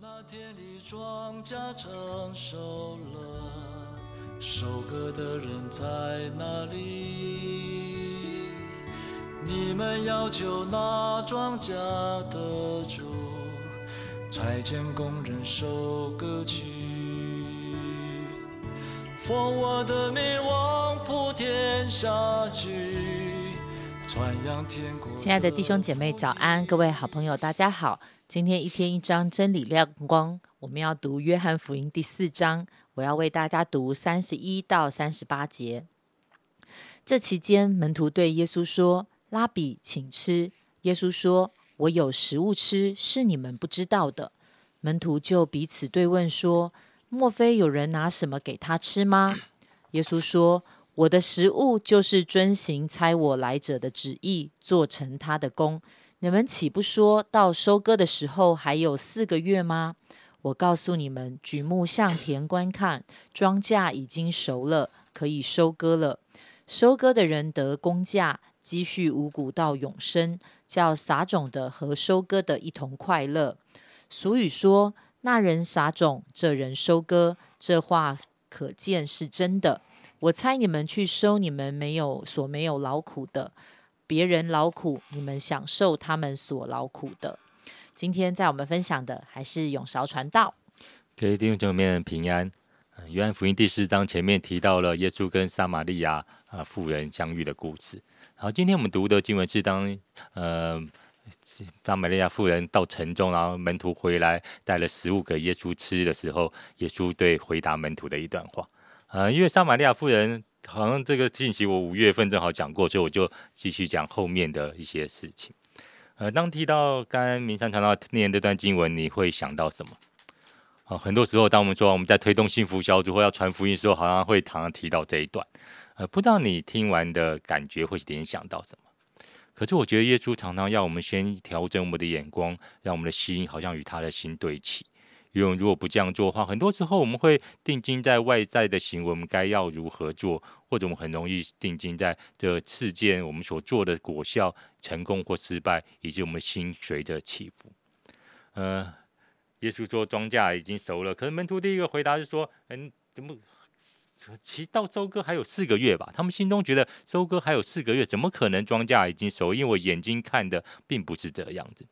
那天里庄稼成熟了，收割的人在哪里？你们要求那庄稼的主，差遣工人收割去。奉我的命往普天下去，亲爱的弟兄姐妹，早安！各位好朋友，大家好。今天一天一章真理亮光，我们要读约翰福音第四章。我要为大家读三十一到三十八节。这期间，门徒对耶稣说：“拉比，请吃。”耶稣说：“我有食物吃，是你们不知道的。”门徒就彼此对问说。莫非有人拿什么给他吃吗？耶稣说：“我的食物就是遵行差我来者的旨意，做成他的功。你们岂不说到收割的时候还有四个月吗？我告诉你们，举目向田观看，庄稼已经熟了，可以收割了。收割的人得工价，积蓄五谷到永生，叫撒种的和收割的一同快乐。”俗语说。那人撒种，这人收割，这话可见是真的。我猜你们去收你们没有所没有劳苦的，别人劳苦，你们享受他们所劳苦的。今天在我们分享的还是永韶传道。各位弟兄姐妹平安。约翰福音第四章前面提到了耶稣跟撒玛利亚啊妇人相遇的故事。好，今天我们读的经文是当呃。撒玛利亚妇人到城中，然后门徒回来带了食物给耶稣吃的时候，耶稣对回答门徒的一段话。呃，因为撒玛利亚妇人好像这个信息我五月份正好讲过，所以我就继续讲后面的一些事情。呃，当提到刚刚明山传道念这段经文，你会想到什么？啊，很多时候当我们说我们在推动幸福小组或要传福音的时候，好像会常常提到这一段。呃，不知道你听完的感觉会联想到什么？可是我觉得耶稣常常要我们先调整我们的眼光，让我们的心好像与他的心对齐。因为如果不这样做的话，很多时候我们会定睛在外在的行为，我们该要如何做，或者我们很容易定睛在这事件我们所做的果效、成功或失败，以及我们心随着起伏。呃，耶稣说庄稼已经熟了，可是门徒第一个回答是说：“嗯，怎么？”其实到收割还有四个月吧，他们心中觉得收割还有四个月，怎么可能庄稼已经熟？因为我眼睛看的并不是这样子。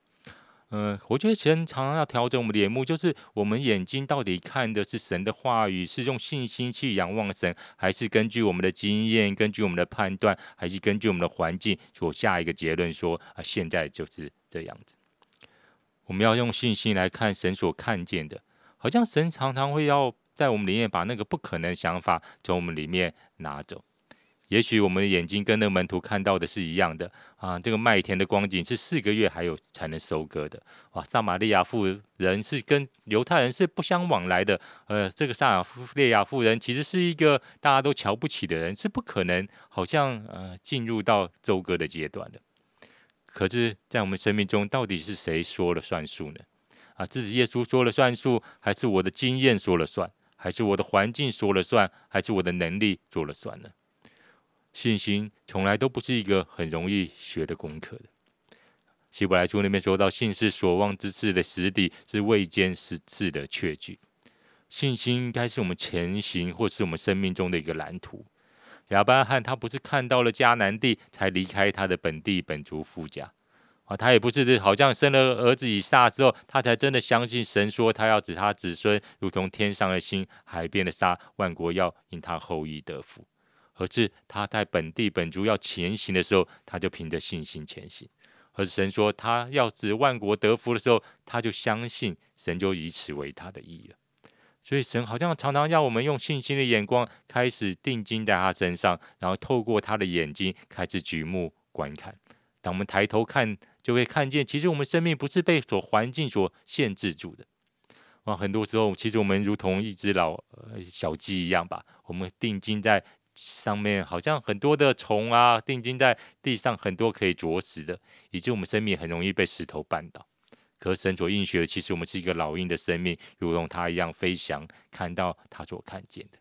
嗯，我觉得神常常要调整我们的眼目，就是我们眼睛到底看的是神的话语，是用信心去仰望神，还是根据我们的经验、根据我们的判断，还是根据我们的环境所下一个结论说啊，现在就是这样子。我们要用信心来看神所看见的，好像神常常会要。在我们里面把那个不可能想法从我们里面拿走，也许我们的眼睛跟那个门徒看到的是一样的啊。这个麦田的光景是四个月还有才能收割的哇。撒玛利亚妇人是跟犹太人是不相往来的，呃，这个撒玛利亚妇人其实是一个大家都瞧不起的人，是不可能好像呃进入到收割的阶段的。可是，在我们生命中，到底是谁说了算数呢？啊，自己耶稣说了算数，还是我的经验说了算？还是我的环境说了算，还是我的能力说了算呢？信心从来都不是一个很容易学的功课的。希伯来书那边说到，信是所望之事的实底，是未见实质的确据。信心应该是我们前行，或是我们生命中的一个蓝图。亚伯拉罕他不是看到了迦南地，才离开他的本地本族富家。啊，他也不是好像生了儿子以撒之后，他才真的相信神说他要指他子孙如同天上的星、海边的沙，万国要因他后裔得福。而是他在本地本族要前行的时候，他就凭着信心前行。而神说他要使万国得福的时候，他就相信神就以此为他的意了。所以神好像常常要我们用信心的眼光开始定睛在他身上，然后透过他的眼睛开始举目观看。当我们抬头看。就会看见，其实我们生命不是被所环境所限制住的哇！很多时候，其实我们如同一只老呃小鸡一样吧，我们定睛在上面，好像很多的虫啊，定睛在地上，很多可以啄食的，以致我们生命很容易被石头绊倒。可神所应许的，其实我们是一个老鹰的生命，如同它一样飞翔，看到它所看见的。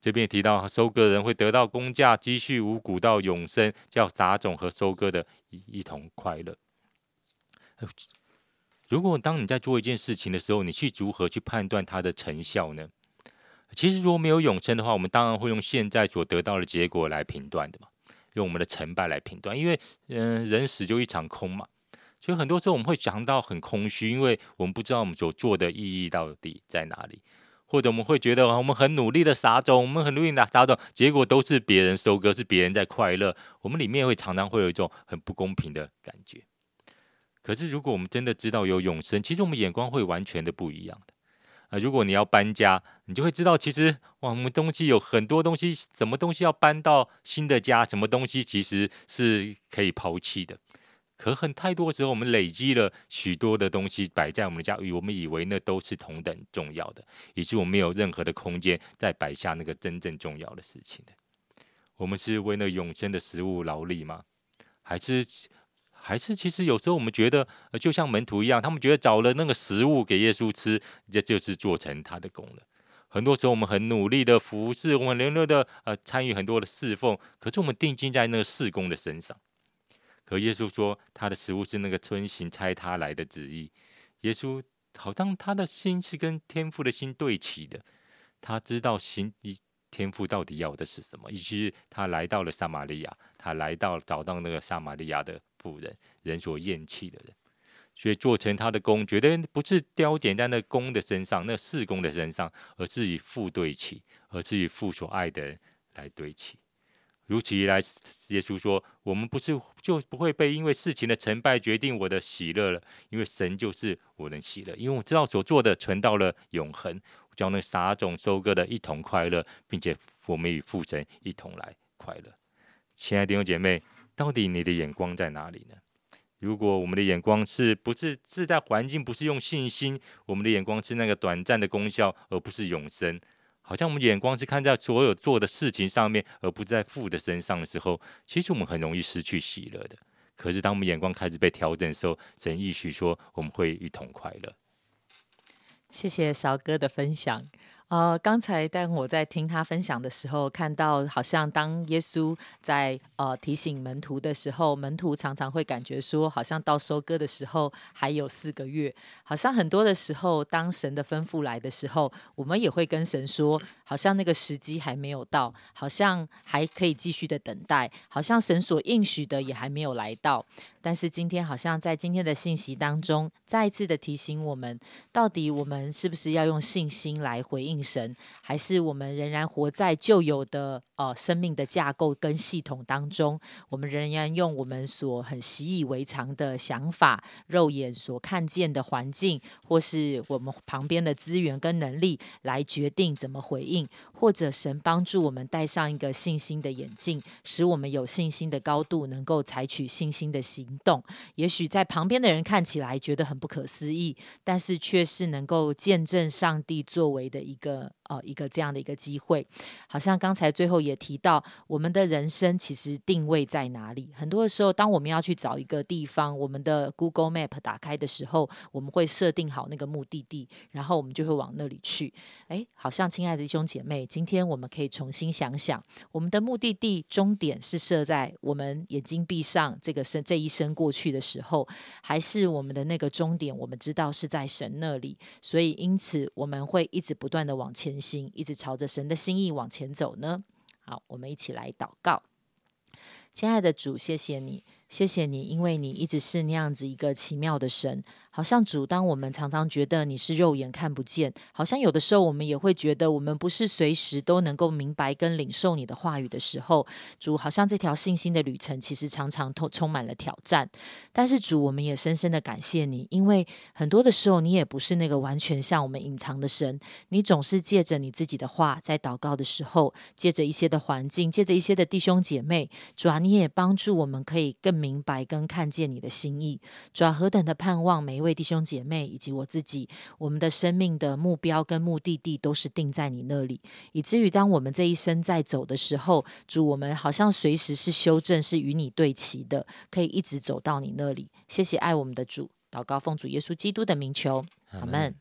这边也提到收割人会得到工价，积蓄五谷到永生，叫杂种和收割的一一同快乐。如果当你在做一件事情的时候，你去如何去判断它的成效呢？其实如果没有永生的话，我们当然会用现在所得到的结果来评断的嘛，用我们的成败来评断。因为嗯，人死就一场空嘛，所以很多时候我们会想到很空虚，因为我们不知道我们所做的意义到底在哪里。或者我们会觉得我们很努力的撒种，我们很努力的撒种，结果都是别人收割，是别人在快乐。我们里面会常常会有一种很不公平的感觉。可是如果我们真的知道有永生，其实我们眼光会完全的不一样的。啊，如果你要搬家，你就会知道，其实哇，我们东西有很多东西，什么东西要搬到新的家，什么东西其实是可以抛弃的。可很太多时候，我们累积了许多的东西摆在我们的家，我们以为那都是同等重要的，以致我们没有任何的空间再摆下那个真正重要的事情的。我们是为了永生的食物劳力吗？还是还是其实有时候我们觉得，就像门徒一样，他们觉得找了那个食物给耶稣吃，这就是做成他的功了。很多时候我们很努力的服侍，我们连连的呃参与很多的侍奉，可是我们定睛在那个侍工的身上。可耶稣说，他的食物是那个遵行差他来的旨意。耶稣好像他的心是跟天父的心对齐的，他知道心天父到底要的是什么，以及他来到了撒玛利亚，他来到找到那个撒玛利亚的妇人，人所厌弃的人，所以做成他的功，绝对不是雕点在那功的身上，那事工的身上，而是以父对齐，而是以父所爱的人来对齐。如此一来，耶稣说：“我们不是就不会被因为事情的成败决定我的喜乐了，因为神就是我的喜乐，因为我知道所做的存到了永恒，将那撒种收割的一同快乐，并且我们与父神一同来快乐。”亲爱的弟兄姐妹，到底你的眼光在哪里呢？如果我们的眼光是不是是在环境，不是用信心，我们的眼光是那个短暂的功效，而不是永生。好像我们眼光是看在所有做的事情上面，而不是在父的身上的时候，其实我们很容易失去喜乐的。可是当我们眼光开始被调整的时候，神意许说我们会一同快乐。谢谢韶哥的分享。呃，刚才但我在听他分享的时候，看到好像当耶稣在呃提醒门徒的时候，门徒常常会感觉说，好像到收割的时候还有四个月。好像很多的时候，当神的吩咐来的时候，我们也会跟神说，好像那个时机还没有到，好像还可以继续的等待，好像神所应许的也还没有来到。但是今天好像在今天的信息当中，再一次的提醒我们，到底我们是不是要用信心来回应神，还是我们仍然活在旧有的呃生命的架构跟系统当中？我们仍然用我们所很习以为常的想法、肉眼所看见的环境，或是我们旁边的资源跟能力来决定怎么回应，或者神帮助我们戴上一个信心的眼镜，使我们有信心的高度，能够采取信心的行。动，也许在旁边的人看起来觉得很不可思议，但是却是能够见证上帝作为的一个。哦，一个这样的一个机会，好像刚才最后也提到，我们的人生其实定位在哪里？很多的时候，当我们要去找一个地方，我们的 Google Map 打开的时候，我们会设定好那个目的地，然后我们就会往那里去。哎，好像亲爱的弟兄姐妹，今天我们可以重新想想，我们的目的地终点是设在我们眼睛闭上这个生这一生过去的时候，还是我们的那个终点，我们知道是在神那里，所以因此我们会一直不断的往前。心一直朝着神的心意往前走呢。好，我们一起来祷告，亲爱的主，谢谢你。谢谢你，因为你一直是那样子一个奇妙的神。好像主，当我们常常觉得你是肉眼看不见，好像有的时候我们也会觉得我们不是随时都能够明白跟领受你的话语的时候，主，好像这条信心的旅程其实常常充充满了挑战。但是主，我们也深深的感谢你，因为很多的时候你也不是那个完全向我们隐藏的神，你总是借着你自己的话，在祷告的时候，借着一些的环境，借着一些的弟兄姐妹，主啊，你也帮助我们可以更。明白跟看见你的心意，主要何等的盼望每一位弟兄姐妹以及我自己，我们的生命的目标跟目的地都是定在你那里，以至于当我们这一生在走的时候，主我们好像随时是修正，是与你对齐的，可以一直走到你那里。谢谢爱我们的主，祷告奉主耶稣基督的名求，阿门。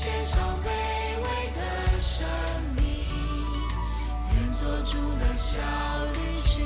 献上卑微的生命，愿做主的小绿曲，